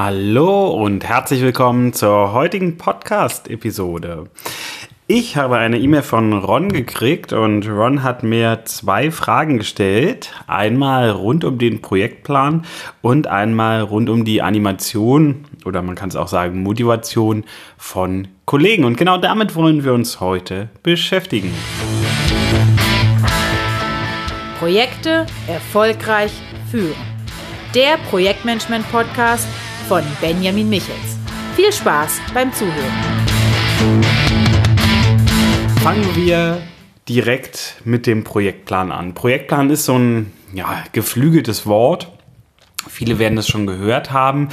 Hallo und herzlich willkommen zur heutigen Podcast-Episode. Ich habe eine E-Mail von Ron gekriegt und Ron hat mir zwei Fragen gestellt. Einmal rund um den Projektplan und einmal rund um die Animation oder man kann es auch sagen Motivation von Kollegen. Und genau damit wollen wir uns heute beschäftigen. Projekte erfolgreich führen. Der Projektmanagement-Podcast von Benjamin Michels. Viel Spaß beim Zuhören. Fangen wir direkt mit dem Projektplan an. Projektplan ist so ein ja, geflügeltes Wort. Viele werden es schon gehört haben.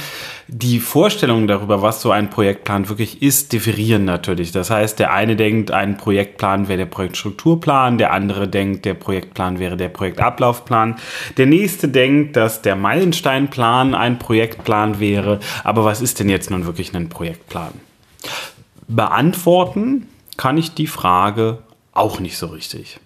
Die Vorstellungen darüber, was so ein Projektplan wirklich ist, differieren natürlich. Das heißt, der eine denkt, ein Projektplan wäre der Projektstrukturplan, der andere denkt, der Projektplan wäre der Projektablaufplan. Der nächste denkt, dass der Meilensteinplan ein Projektplan wäre. Aber was ist denn jetzt nun wirklich ein Projektplan? Beantworten kann ich die Frage auch nicht so richtig,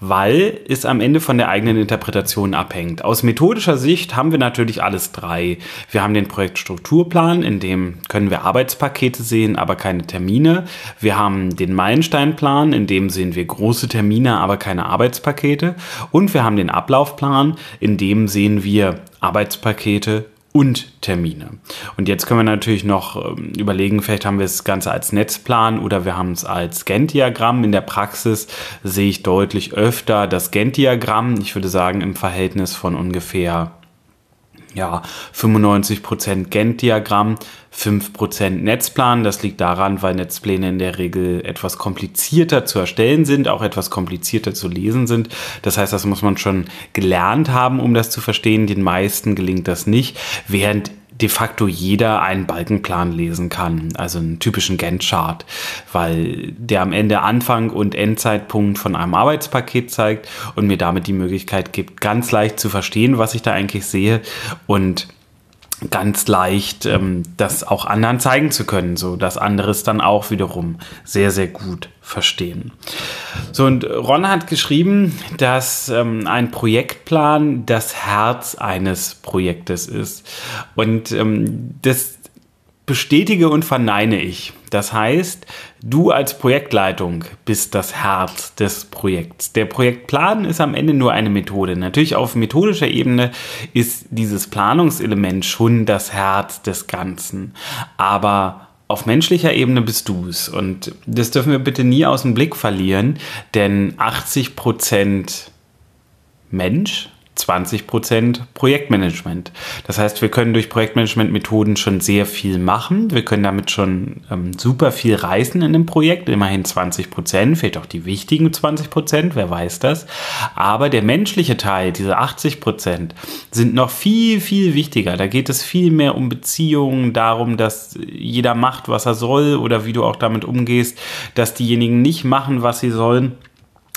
weil es am Ende von der eigenen Interpretation abhängt. Aus methodischer Sicht haben wir natürlich alles drei. Wir haben den Projektstrukturplan, in dem können wir Arbeitspakete sehen, aber keine Termine. Wir haben den Meilensteinplan, in dem sehen wir große Termine, aber keine Arbeitspakete. Und wir haben den Ablaufplan, in dem sehen wir Arbeitspakete und Termine. Und jetzt können wir natürlich noch ähm, überlegen, vielleicht haben wir das Ganze als Netzplan oder wir haben es als Gantt-Diagramm. In der Praxis sehe ich deutlich öfter das Gantt-Diagramm. Ich würde sagen im Verhältnis von ungefähr ja, 95% Gantt-Diagramm, 5% Netzplan. Das liegt daran, weil Netzpläne in der Regel etwas komplizierter zu erstellen sind, auch etwas komplizierter zu lesen sind. Das heißt, das muss man schon gelernt haben, um das zu verstehen. Den meisten gelingt das nicht, während de facto jeder einen Balkenplan lesen kann, also einen typischen Gantt-Chart, weil der am Ende Anfang und Endzeitpunkt von einem Arbeitspaket zeigt und mir damit die Möglichkeit gibt, ganz leicht zu verstehen, was ich da eigentlich sehe und ganz leicht ähm, das auch anderen zeigen zu können, so dass andere es dann auch wiederum sehr, sehr gut verstehen. So, und Ron hat geschrieben, dass ähm, ein Projektplan das Herz eines Projektes ist. Und ähm, das bestätige und verneine ich. Das heißt, du als Projektleitung bist das Herz des Projekts. Der Projektplan ist am Ende nur eine Methode. Natürlich auf methodischer Ebene ist dieses Planungselement schon das Herz des Ganzen. Aber auf menschlicher Ebene bist du es. Und das dürfen wir bitte nie aus dem Blick verlieren, denn 80 Prozent Mensch 20% Projektmanagement. Das heißt, wir können durch Projektmanagement-Methoden schon sehr viel machen. Wir können damit schon ähm, super viel reißen in einem Projekt, immerhin 20%, vielleicht auch die wichtigen 20%, wer weiß das. Aber der menschliche Teil, diese 80%, sind noch viel, viel wichtiger. Da geht es viel mehr um Beziehungen, darum, dass jeder macht, was er soll oder wie du auch damit umgehst, dass diejenigen nicht machen, was sie sollen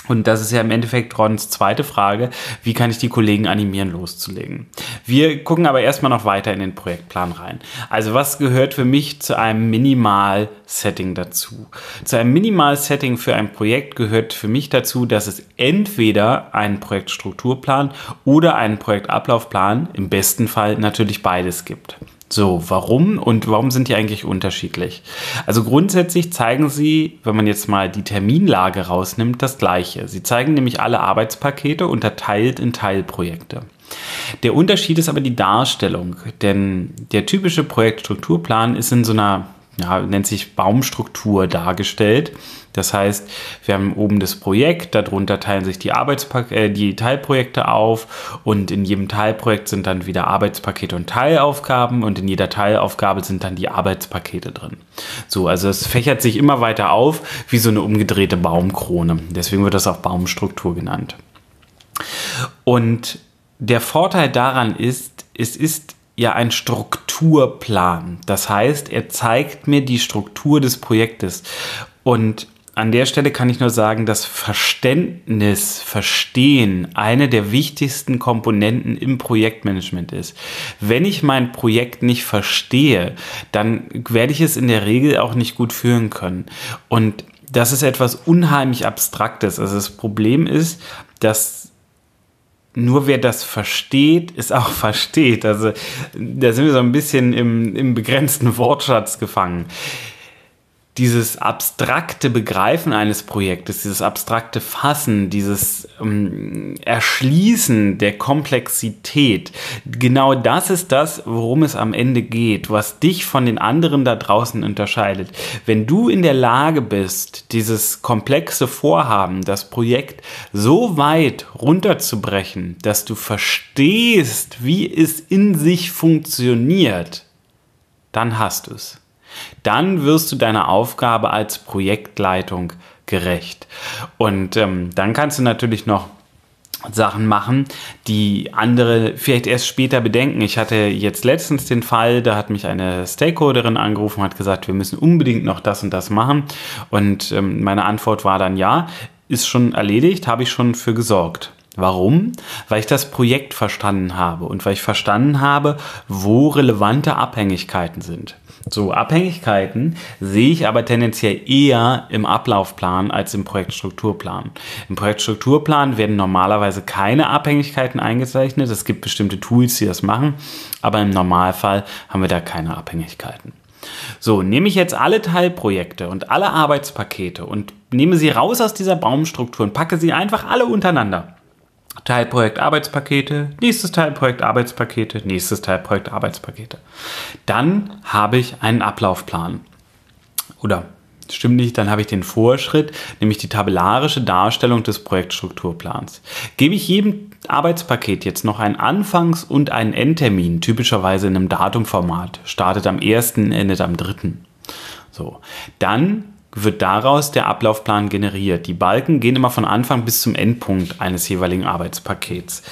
und das ist ja im Endeffekt Rons zweite Frage. Wie kann ich die Kollegen animieren, loszulegen? Wir gucken aber erstmal noch weiter in den Projektplan rein. Also was gehört für mich zu einem Minimal-Setting dazu? Zu einem Minimal-Setting für ein Projekt gehört für mich dazu, dass es entweder einen Projektstrukturplan oder einen Projektablaufplan, im besten Fall natürlich beides gibt. So, warum und warum sind die eigentlich unterschiedlich? Also grundsätzlich zeigen sie, wenn man jetzt mal die Terminlage rausnimmt, das gleiche. Sie zeigen nämlich alle Arbeitspakete unterteilt in Teilprojekte. Der Unterschied ist aber die Darstellung, denn der typische Projektstrukturplan ist in so einer ja, nennt sich Baumstruktur dargestellt. Das heißt, wir haben oben das Projekt, darunter teilen sich die, Arbeitspak äh, die Teilprojekte auf und in jedem Teilprojekt sind dann wieder Arbeitspakete und Teilaufgaben und in jeder Teilaufgabe sind dann die Arbeitspakete drin. So, also es fächert sich immer weiter auf wie so eine umgedrehte Baumkrone. Deswegen wird das auch Baumstruktur genannt. Und der Vorteil daran ist, es ist ja ein Strukturplan. Das heißt, er zeigt mir die Struktur des Projektes. Und an der Stelle kann ich nur sagen, dass Verständnis, Verstehen eine der wichtigsten Komponenten im Projektmanagement ist. Wenn ich mein Projekt nicht verstehe, dann werde ich es in der Regel auch nicht gut führen können. Und das ist etwas unheimlich Abstraktes. Also das Problem ist, dass nur wer das versteht, ist auch versteht. Also da sind wir so ein bisschen im, im begrenzten Wortschatz gefangen dieses abstrakte Begreifen eines Projektes, dieses abstrakte Fassen, dieses ähm, Erschließen der Komplexität, genau das ist das, worum es am Ende geht, was dich von den anderen da draußen unterscheidet. Wenn du in der Lage bist, dieses komplexe Vorhaben, das Projekt so weit runterzubrechen, dass du verstehst, wie es in sich funktioniert, dann hast du es dann wirst du deiner Aufgabe als Projektleitung gerecht. Und ähm, dann kannst du natürlich noch Sachen machen, die andere vielleicht erst später bedenken. Ich hatte jetzt letztens den Fall, da hat mich eine Stakeholderin angerufen und hat gesagt, wir müssen unbedingt noch das und das machen. Und ähm, meine Antwort war dann ja, ist schon erledigt, habe ich schon für gesorgt. Warum? Weil ich das Projekt verstanden habe und weil ich verstanden habe, wo relevante Abhängigkeiten sind. So Abhängigkeiten sehe ich aber tendenziell eher im Ablaufplan als im Projektstrukturplan. Im Projektstrukturplan werden normalerweise keine Abhängigkeiten eingezeichnet. Es gibt bestimmte Tools, die das machen, aber im Normalfall haben wir da keine Abhängigkeiten. So, nehme ich jetzt alle Teilprojekte und alle Arbeitspakete und nehme sie raus aus dieser Baumstruktur und packe sie einfach alle untereinander Teilprojekt Arbeitspakete, nächstes Teilprojekt Arbeitspakete, nächstes Teilprojekt Arbeitspakete. Dann habe ich einen Ablaufplan. Oder stimmt nicht, dann habe ich den Vorschritt, nämlich die tabellarische Darstellung des Projektstrukturplans. Gebe ich jedem Arbeitspaket jetzt noch einen Anfangs- und einen Endtermin, typischerweise in einem Datumformat, startet am 1., endet am 3. So, dann wird daraus der Ablaufplan generiert. Die Balken gehen immer von Anfang bis zum Endpunkt eines jeweiligen Arbeitspakets.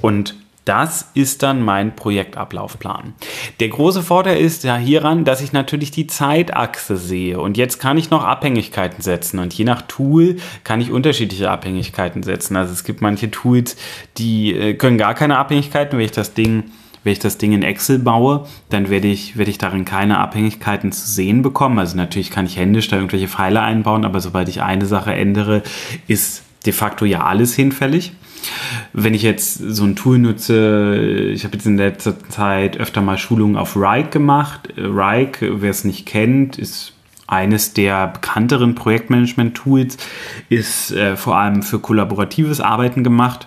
Und das ist dann mein Projektablaufplan. Der große Vorteil ist ja hieran, dass ich natürlich die Zeitachse sehe. Und jetzt kann ich noch Abhängigkeiten setzen. Und je nach Tool kann ich unterschiedliche Abhängigkeiten setzen. Also es gibt manche Tools, die äh, können gar keine Abhängigkeiten, wenn ich das Ding wenn ich das Ding in Excel baue, dann werde ich, werde ich darin keine Abhängigkeiten zu sehen bekommen. Also natürlich kann ich händisch da irgendwelche Pfeile einbauen, aber sobald ich eine Sache ändere, ist de facto ja alles hinfällig. Wenn ich jetzt so ein Tool nutze, ich habe jetzt in letzter Zeit öfter mal Schulungen auf Rike gemacht. Rike, wer es nicht kennt, ist eines der bekannteren Projektmanagement-Tools, ist äh, vor allem für kollaboratives Arbeiten gemacht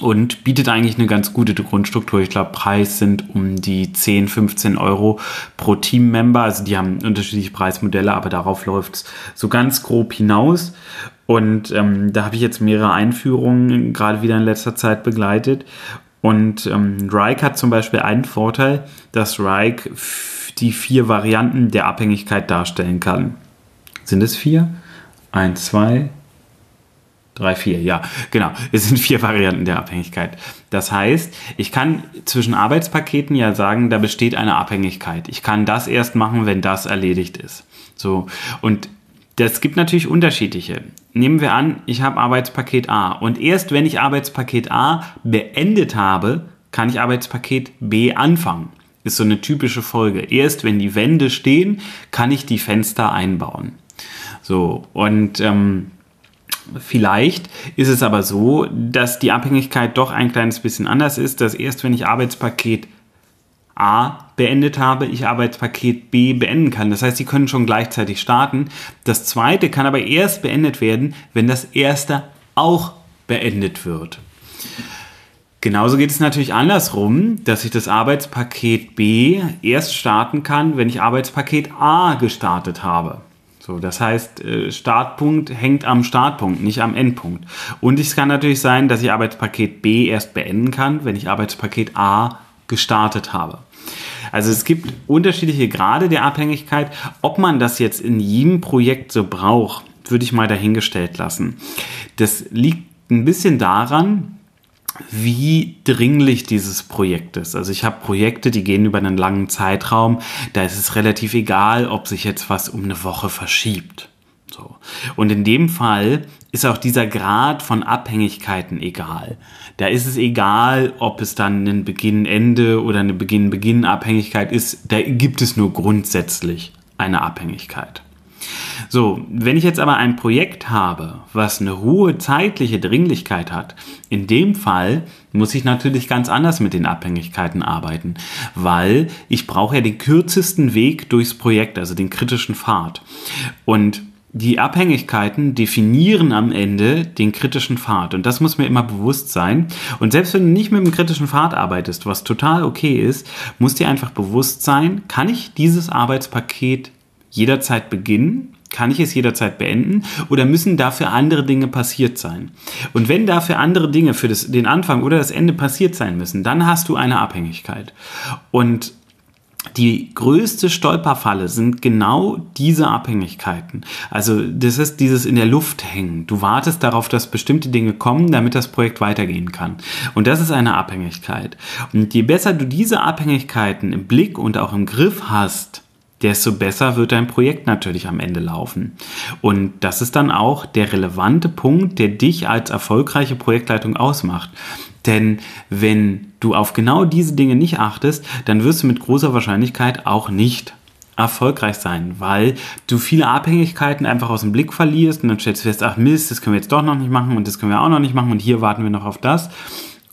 und bietet eigentlich eine ganz gute Grundstruktur. Ich glaube, Preis sind um die 10, 15 Euro pro Team-Member. Also die haben unterschiedliche Preismodelle, aber darauf läuft es so ganz grob hinaus. Und ähm, da habe ich jetzt mehrere Einführungen gerade wieder in letzter Zeit begleitet. Und ähm, Rike hat zum Beispiel einen Vorteil, dass Rike die vier Varianten der Abhängigkeit darstellen kann. Sind es vier? Eins, zwei, Drei, vier, ja, genau. Es sind vier Varianten der Abhängigkeit. Das heißt, ich kann zwischen Arbeitspaketen ja sagen, da besteht eine Abhängigkeit. Ich kann das erst machen, wenn das erledigt ist. So. Und das gibt natürlich unterschiedliche. Nehmen wir an, ich habe Arbeitspaket A und erst wenn ich Arbeitspaket A beendet habe, kann ich Arbeitspaket B anfangen. Ist so eine typische Folge. Erst wenn die Wände stehen, kann ich die Fenster einbauen. So, und ähm, Vielleicht ist es aber so, dass die Abhängigkeit doch ein kleines bisschen anders ist, dass erst wenn ich Arbeitspaket A beendet habe, ich Arbeitspaket B beenden kann. Das heißt, sie können schon gleichzeitig starten. Das zweite kann aber erst beendet werden, wenn das erste auch beendet wird. Genauso geht es natürlich andersrum, dass ich das Arbeitspaket B erst starten kann, wenn ich Arbeitspaket A gestartet habe. So, das heißt, äh, Startpunkt hängt am Startpunkt, nicht am Endpunkt. Und es kann natürlich sein, dass ich Arbeitspaket B erst beenden kann, wenn ich Arbeitspaket A gestartet habe. Also es gibt unterschiedliche Grade der Abhängigkeit. Ob man das jetzt in jedem Projekt so braucht, würde ich mal dahingestellt lassen. Das liegt ein bisschen daran, wie dringlich dieses Projekt ist. Also ich habe Projekte, die gehen über einen langen Zeitraum. Da ist es relativ egal, ob sich jetzt was um eine Woche verschiebt. So. Und in dem Fall ist auch dieser Grad von Abhängigkeiten egal. Da ist es egal, ob es dann ein Beginn-Ende oder eine Beginn-Beginn-Abhängigkeit ist. Da gibt es nur grundsätzlich eine Abhängigkeit. So, wenn ich jetzt aber ein Projekt habe, was eine hohe zeitliche Dringlichkeit hat, in dem Fall muss ich natürlich ganz anders mit den Abhängigkeiten arbeiten, weil ich brauche ja den kürzesten Weg durchs Projekt, also den kritischen Pfad. Und die Abhängigkeiten definieren am Ende den kritischen Pfad. Und das muss mir immer bewusst sein. Und selbst wenn du nicht mit dem kritischen Pfad arbeitest, was total okay ist, muss dir einfach bewusst sein, kann ich dieses Arbeitspaket jederzeit beginnen? Kann ich es jederzeit beenden oder müssen dafür andere Dinge passiert sein? Und wenn dafür andere Dinge für das, den Anfang oder das Ende passiert sein müssen, dann hast du eine Abhängigkeit. Und die größte Stolperfalle sind genau diese Abhängigkeiten. Also das ist dieses in der Luft hängen. Du wartest darauf, dass bestimmte Dinge kommen, damit das Projekt weitergehen kann. Und das ist eine Abhängigkeit. Und je besser du diese Abhängigkeiten im Blick und auch im Griff hast, desto besser wird dein Projekt natürlich am Ende laufen. Und das ist dann auch der relevante Punkt, der dich als erfolgreiche Projektleitung ausmacht. Denn wenn du auf genau diese Dinge nicht achtest, dann wirst du mit großer Wahrscheinlichkeit auch nicht erfolgreich sein, weil du viele Abhängigkeiten einfach aus dem Blick verlierst und dann stellst du fest, ach Mist, das können wir jetzt doch noch nicht machen und das können wir auch noch nicht machen und hier warten wir noch auf das.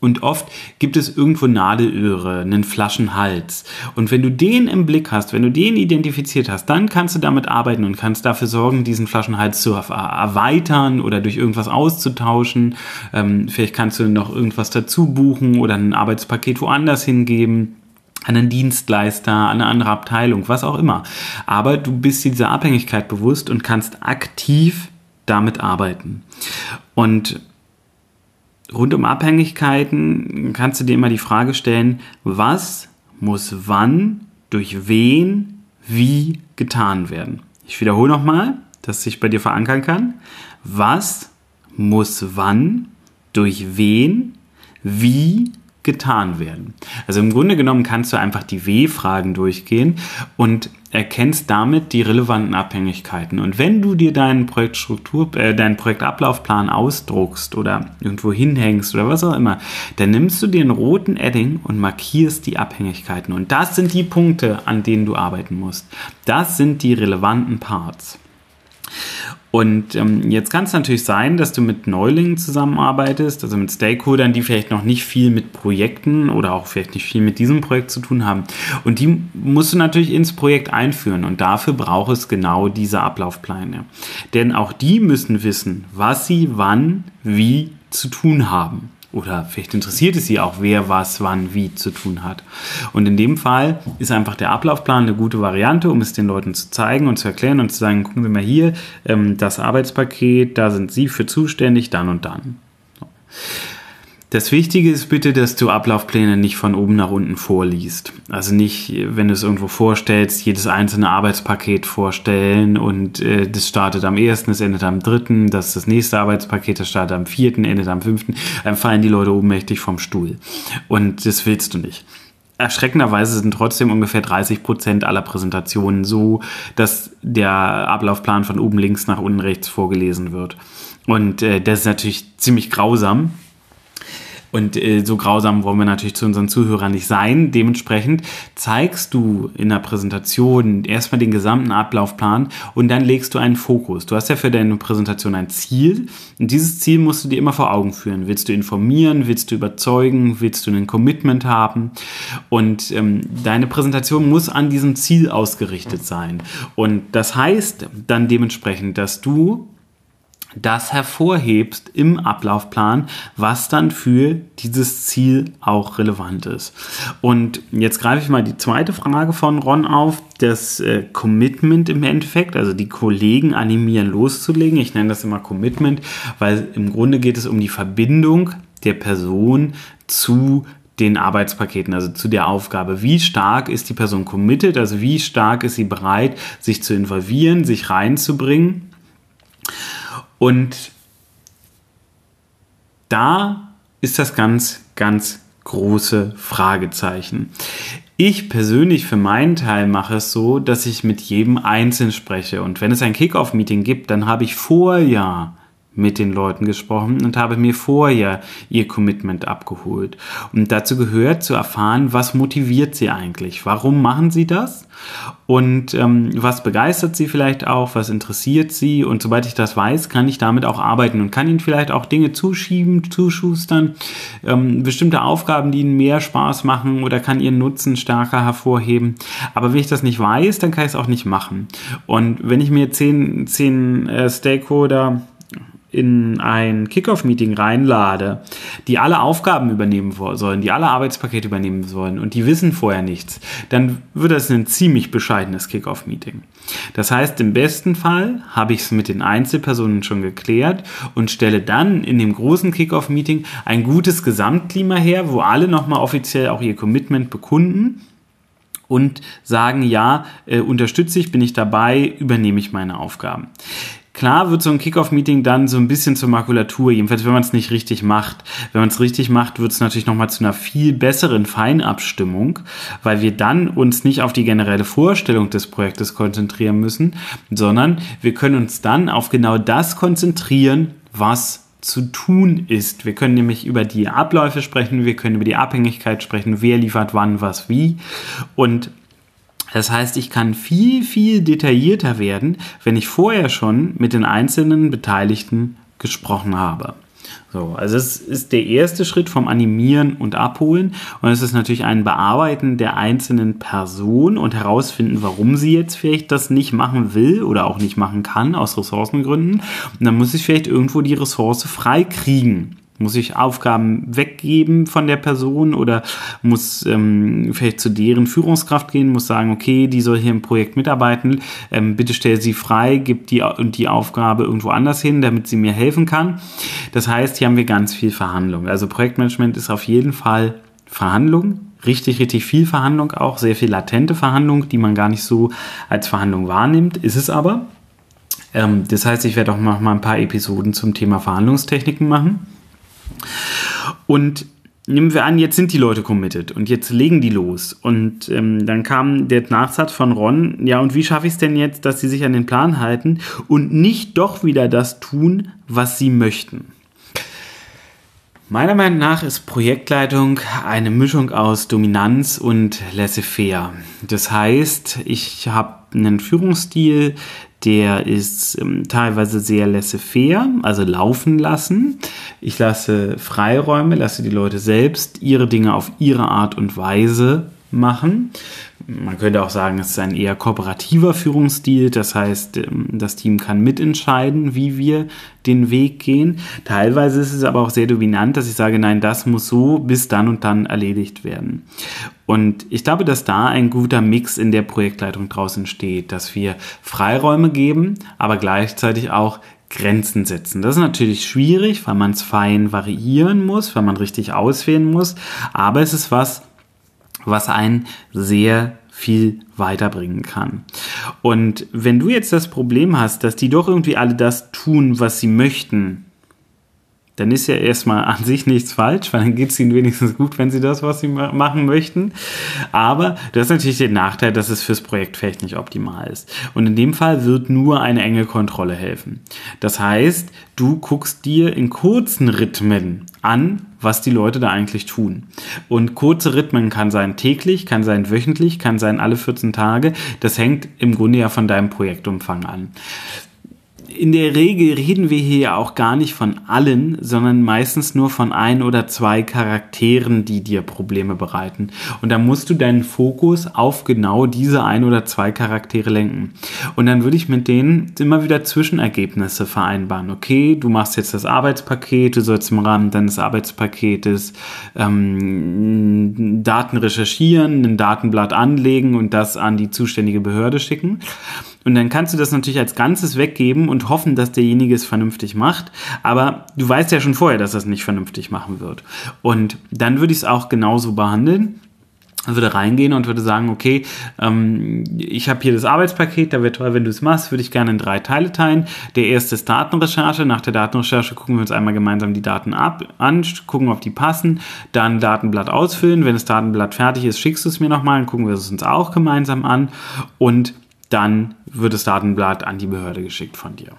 Und oft gibt es irgendwo Nadelöhre, einen Flaschenhals. Und wenn du den im Blick hast, wenn du den identifiziert hast, dann kannst du damit arbeiten und kannst dafür sorgen, diesen Flaschenhals zu erweitern oder durch irgendwas auszutauschen. Ähm, vielleicht kannst du noch irgendwas dazu buchen oder ein Arbeitspaket woanders hingeben an einen Dienstleister, an eine andere Abteilung, was auch immer. Aber du bist dieser Abhängigkeit bewusst und kannst aktiv damit arbeiten. Und rund um Abhängigkeiten kannst du dir immer die Frage stellen, was muss wann, durch wen, wie getan werden. Ich wiederhole nochmal, dass sich bei dir verankern kann. Was muss wann, durch wen, wie getan werden. Also im Grunde genommen kannst du einfach die W-Fragen durchgehen und erkennst damit die relevanten Abhängigkeiten. Und wenn du dir deinen Projektstruktur, äh, deinen Projektablaufplan ausdruckst oder irgendwo hinhängst oder was auch immer, dann nimmst du einen roten Edding und markierst die Abhängigkeiten. Und das sind die Punkte, an denen du arbeiten musst. Das sind die relevanten Parts. Und ähm, jetzt kann es natürlich sein, dass du mit Neulingen zusammenarbeitest, also mit Stakeholdern, die vielleicht noch nicht viel mit Projekten oder auch vielleicht nicht viel mit diesem Projekt zu tun haben. Und die musst du natürlich ins Projekt einführen und dafür braucht es genau diese Ablaufpläne. Denn auch die müssen wissen, was sie wann, wie zu tun haben. Oder vielleicht interessiert es sie auch, wer was, wann, wie zu tun hat. Und in dem Fall ist einfach der Ablaufplan eine gute Variante, um es den Leuten zu zeigen und zu erklären und zu sagen, gucken Sie mal hier, ähm, das Arbeitspaket, da sind Sie für zuständig, dann und dann. Das Wichtige ist bitte, dass du Ablaufpläne nicht von oben nach unten vorliest. Also nicht, wenn du es irgendwo vorstellst, jedes einzelne Arbeitspaket vorstellen und äh, das startet am ersten, das endet am dritten, das ist das nächste Arbeitspaket, das startet am vierten, endet am fünften. Dann fallen die Leute ohnmächtig vom Stuhl. Und das willst du nicht erschreckenderweise sind trotzdem ungefähr 30 Prozent aller Präsentationen so, dass der Ablaufplan von oben links nach unten rechts vorgelesen wird. Und äh, das ist natürlich ziemlich grausam. Und äh, so grausam wollen wir natürlich zu unseren Zuhörern nicht sein. Dementsprechend zeigst du in der Präsentation erstmal den gesamten Ablaufplan und dann legst du einen Fokus. Du hast ja für deine Präsentation ein Ziel und dieses Ziel musst du dir immer vor Augen führen. Willst du informieren? Willst du überzeugen? Willst du ein Commitment haben? Und ähm, deine Präsentation muss an diesem Ziel ausgerichtet sein. Und das heißt dann dementsprechend, dass du das hervorhebst im Ablaufplan, was dann für dieses Ziel auch relevant ist. Und jetzt greife ich mal die zweite Frage von Ron auf, das äh, Commitment im Endeffekt, also die Kollegen animieren loszulegen. Ich nenne das immer Commitment, weil im Grunde geht es um die Verbindung der Person zu den Arbeitspaketen, also zu der Aufgabe. Wie stark ist die Person committed, also wie stark ist sie bereit, sich zu involvieren, sich reinzubringen und da ist das ganz, ganz große Fragezeichen. Ich persönlich für meinen Teil mache es so, dass ich mit jedem einzeln spreche. Und wenn es ein Kickoff-Meeting gibt, dann habe ich vorher mit den Leuten gesprochen und habe mir vorher ihr Commitment abgeholt. Und dazu gehört zu erfahren, was motiviert sie eigentlich? Warum machen sie das? Und ähm, was begeistert sie vielleicht auch? Was interessiert sie? Und sobald ich das weiß, kann ich damit auch arbeiten und kann ihnen vielleicht auch Dinge zuschieben, zuschustern, ähm, bestimmte Aufgaben, die ihnen mehr Spaß machen oder kann ihren Nutzen stärker hervorheben. Aber wenn ich das nicht weiß, dann kann ich es auch nicht machen. Und wenn ich mir zehn, zehn äh, Stakeholder in ein Kickoff-Meeting reinlade, die alle Aufgaben übernehmen sollen, die alle Arbeitspakete übernehmen sollen und die wissen vorher nichts, dann wird das ein ziemlich bescheidenes Kickoff-Meeting. Das heißt, im besten Fall habe ich es mit den Einzelpersonen schon geklärt und stelle dann in dem großen Kickoff-Meeting ein gutes Gesamtklima her, wo alle nochmal offiziell auch ihr Commitment bekunden und sagen, ja, äh, unterstütze ich, bin ich dabei, übernehme ich meine Aufgaben. Klar wird so ein Kickoff-Meeting dann so ein bisschen zur Makulatur, jedenfalls wenn man es nicht richtig macht. Wenn man es richtig macht, wird es natürlich nochmal zu einer viel besseren Feinabstimmung, weil wir dann uns nicht auf die generelle Vorstellung des Projektes konzentrieren müssen, sondern wir können uns dann auf genau das konzentrieren, was zu tun ist. Wir können nämlich über die Abläufe sprechen, wir können über die Abhängigkeit sprechen, wer liefert wann was wie und das heißt, ich kann viel, viel detaillierter werden, wenn ich vorher schon mit den einzelnen Beteiligten gesprochen habe. So, also es ist der erste Schritt vom Animieren und Abholen und es ist natürlich ein Bearbeiten der einzelnen Person und herausfinden, warum sie jetzt vielleicht das nicht machen will oder auch nicht machen kann aus Ressourcengründen. Und dann muss ich vielleicht irgendwo die Ressource freikriegen. Muss ich Aufgaben weggeben von der Person oder muss ähm, vielleicht zu deren Führungskraft gehen, muss sagen, okay, die soll hier im Projekt mitarbeiten, ähm, bitte stell sie frei, gib die und die Aufgabe irgendwo anders hin, damit sie mir helfen kann. Das heißt, hier haben wir ganz viel Verhandlung. Also Projektmanagement ist auf jeden Fall Verhandlung, richtig, richtig viel Verhandlung auch, sehr viel latente Verhandlung, die man gar nicht so als Verhandlung wahrnimmt, ist es aber. Ähm, das heißt, ich werde auch noch mal ein paar Episoden zum Thema Verhandlungstechniken machen. Und nehmen wir an, jetzt sind die Leute committed und jetzt legen die los. Und ähm, dann kam der Nachsatz von Ron, ja, und wie schaffe ich es denn jetzt, dass sie sich an den Plan halten und nicht doch wieder das tun, was sie möchten? Meiner Meinung nach ist Projektleitung eine Mischung aus Dominanz und laissez-faire. Das heißt, ich habe einen Führungsstil, der ist ähm, teilweise sehr laissez-faire, also laufen lassen. Ich lasse Freiräume, lasse die Leute selbst ihre Dinge auf ihre Art und Weise machen. Man könnte auch sagen, es ist ein eher kooperativer Führungsstil. Das heißt, ähm, das Team kann mitentscheiden, wie wir den Weg gehen. Teilweise ist es aber auch sehr dominant, dass ich sage, nein, das muss so bis dann und dann erledigt werden. Und ich glaube, dass da ein guter Mix in der Projektleitung draußen steht, dass wir Freiräume geben, aber gleichzeitig auch Grenzen setzen. Das ist natürlich schwierig, weil man es fein variieren muss, weil man richtig auswählen muss. Aber es ist was, was einen sehr viel weiterbringen kann. Und wenn du jetzt das Problem hast, dass die doch irgendwie alle das tun, was sie möchten, dann ist ja erstmal an sich nichts falsch, weil dann geht es ihnen wenigstens gut, wenn sie das, was sie machen möchten. Aber du hast natürlich den Nachteil, dass es fürs Projekt vielleicht nicht optimal ist. Und in dem Fall wird nur eine enge Kontrolle helfen. Das heißt, du guckst dir in kurzen Rhythmen an, was die Leute da eigentlich tun. Und kurze Rhythmen kann sein täglich, kann sein wöchentlich, kann sein alle 14 Tage. Das hängt im Grunde ja von deinem Projektumfang an in der Regel reden wir hier ja auch gar nicht von allen, sondern meistens nur von ein oder zwei Charakteren, die dir Probleme bereiten. Und da musst du deinen Fokus auf genau diese ein oder zwei Charaktere lenken. Und dann würde ich mit denen immer wieder Zwischenergebnisse vereinbaren. Okay, du machst jetzt das Arbeitspaket, du sollst im Rahmen deines Arbeitspaketes ähm, Daten recherchieren, ein Datenblatt anlegen und das an die zuständige Behörde schicken. Und dann kannst du das natürlich als Ganzes weggeben und hoffen, dass derjenige es vernünftig macht. Aber du weißt ja schon vorher, dass er es nicht vernünftig machen wird. Und dann würde ich es auch genauso behandeln würde reingehen und würde sagen, okay, ähm, ich habe hier das Arbeitspaket, da wäre toll, wenn du es machst, würde ich gerne in drei Teile teilen. Der erste ist Datenrecherche. Nach der Datenrecherche gucken wir uns einmal gemeinsam die Daten ab, an, gucken, ob die passen, dann Datenblatt ausfüllen. Wenn das Datenblatt fertig ist, schickst du es mir nochmal, dann gucken wir es uns auch gemeinsam an und dann wird das Datenblatt an die Behörde geschickt von dir.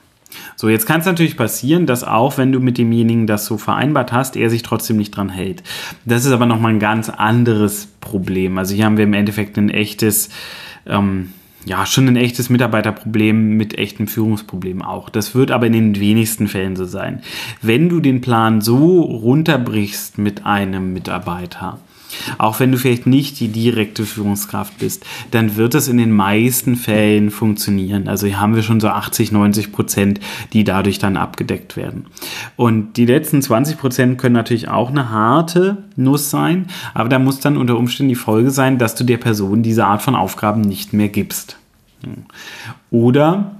So, jetzt kann es natürlich passieren, dass auch wenn du mit demjenigen das so vereinbart hast, er sich trotzdem nicht dran hält. Das ist aber nochmal ein ganz anderes Problem. Also hier haben wir im Endeffekt ein echtes, ähm, ja, schon ein echtes Mitarbeiterproblem mit echtem Führungsproblem auch. Das wird aber in den wenigsten Fällen so sein. Wenn du den Plan so runterbrichst mit einem Mitarbeiter, auch wenn du vielleicht nicht die direkte Führungskraft bist, dann wird es in den meisten Fällen funktionieren. Also hier haben wir schon so 80, 90 Prozent, die dadurch dann abgedeckt werden. Und die letzten 20 Prozent können natürlich auch eine harte Nuss sein, aber da muss dann unter Umständen die Folge sein, dass du der Person diese Art von Aufgaben nicht mehr gibst. Oder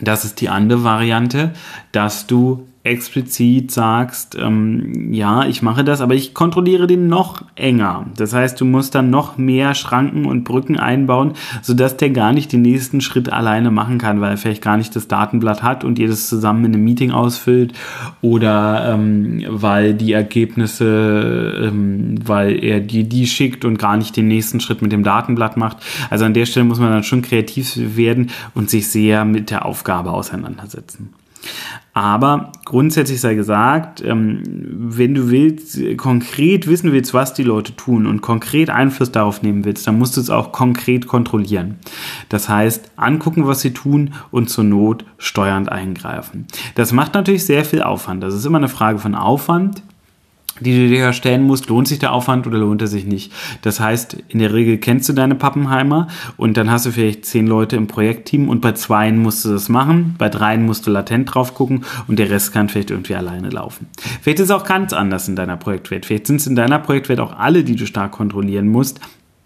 das ist die andere Variante, dass du explizit sagst, ähm, ja, ich mache das, aber ich kontrolliere den noch enger. Das heißt, du musst dann noch mehr Schranken und Brücken einbauen, sodass der gar nicht den nächsten Schritt alleine machen kann, weil er vielleicht gar nicht das Datenblatt hat und ihr das zusammen in einem Meeting ausfüllt oder ähm, weil die Ergebnisse, ähm, weil er die, die schickt und gar nicht den nächsten Schritt mit dem Datenblatt macht. Also an der Stelle muss man dann schon kreativ werden und sich sehr mit der Aufgabe auseinandersetzen. Aber grundsätzlich sei gesagt, ähm, wenn du willst, konkret wissen willst, was die Leute tun und konkret Einfluss darauf nehmen willst, dann musst du es auch konkret kontrollieren. Das heißt, angucken, was sie tun und zur Not steuernd eingreifen. Das macht natürlich sehr viel Aufwand. Das ist immer eine Frage von Aufwand die du dir stellen musst, lohnt sich der Aufwand oder lohnt er sich nicht. Das heißt, in der Regel kennst du deine Pappenheimer und dann hast du vielleicht zehn Leute im Projektteam und bei zweien musst du das machen, bei dreien musst du latent drauf gucken und der Rest kann vielleicht irgendwie alleine laufen. Vielleicht ist es auch ganz anders in deiner Projektwelt. Vielleicht sind es in deiner Projektwelt auch alle, die du stark kontrollieren musst.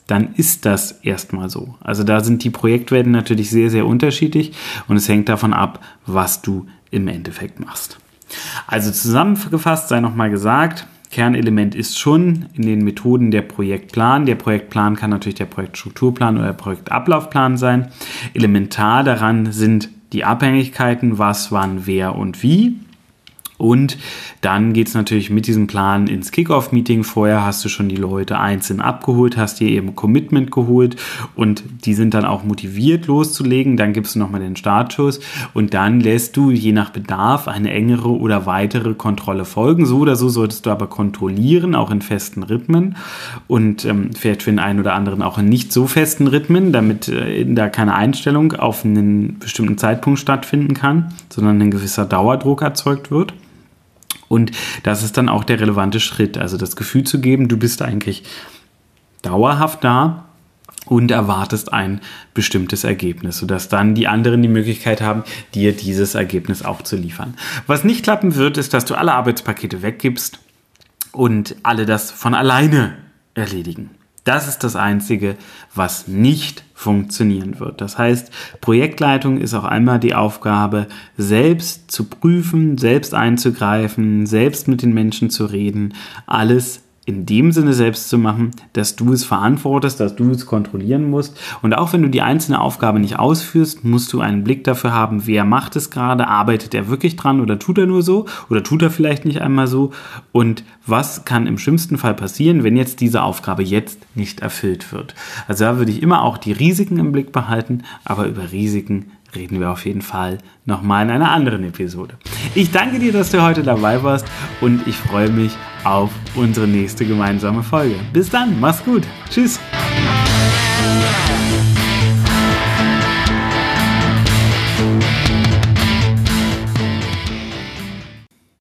Dann ist das erstmal so. Also da sind die Projektwelten natürlich sehr, sehr unterschiedlich und es hängt davon ab, was du im Endeffekt machst. Also zusammengefasst sei nochmal gesagt, Kernelement ist schon in den Methoden der Projektplan. Der Projektplan kann natürlich der Projektstrukturplan oder der Projektablaufplan sein. Elementar daran sind die Abhängigkeiten, was, wann, wer und wie. Und dann geht es natürlich mit diesem Plan ins Kickoff-Meeting. Vorher hast du schon die Leute einzeln abgeholt, hast dir eben Commitment geholt und die sind dann auch motiviert loszulegen. Dann gibst du nochmal den Startschuss und dann lässt du je nach Bedarf eine engere oder weitere Kontrolle folgen. So oder so solltest du aber kontrollieren, auch in festen Rhythmen und ähm, vielleicht für den einen oder anderen auch in nicht so festen Rhythmen, damit äh, da keine Einstellung auf einen bestimmten Zeitpunkt stattfinden kann, sondern ein gewisser Dauerdruck erzeugt wird. Und das ist dann auch der relevante Schritt, also das Gefühl zu geben, du bist eigentlich dauerhaft da und erwartest ein bestimmtes Ergebnis, sodass dann die anderen die Möglichkeit haben, dir dieses Ergebnis auch zu liefern. Was nicht klappen wird, ist, dass du alle Arbeitspakete weggibst und alle das von alleine erledigen. Das ist das Einzige, was nicht funktionieren wird. Das heißt, Projektleitung ist auch einmal die Aufgabe, selbst zu prüfen, selbst einzugreifen, selbst mit den Menschen zu reden, alles in dem Sinne selbst zu machen, dass du es verantwortest, dass du es kontrollieren musst. Und auch wenn du die einzelne Aufgabe nicht ausführst, musst du einen Blick dafür haben, wer macht es gerade, arbeitet er wirklich dran oder tut er nur so oder tut er vielleicht nicht einmal so und was kann im schlimmsten Fall passieren, wenn jetzt diese Aufgabe jetzt nicht erfüllt wird. Also da würde ich immer auch die Risiken im Blick behalten, aber über Risiken reden wir auf jeden Fall nochmal in einer anderen Episode. Ich danke dir, dass du heute dabei warst und ich freue mich auf unsere nächste gemeinsame Folge. Bis dann, mach's gut. Tschüss.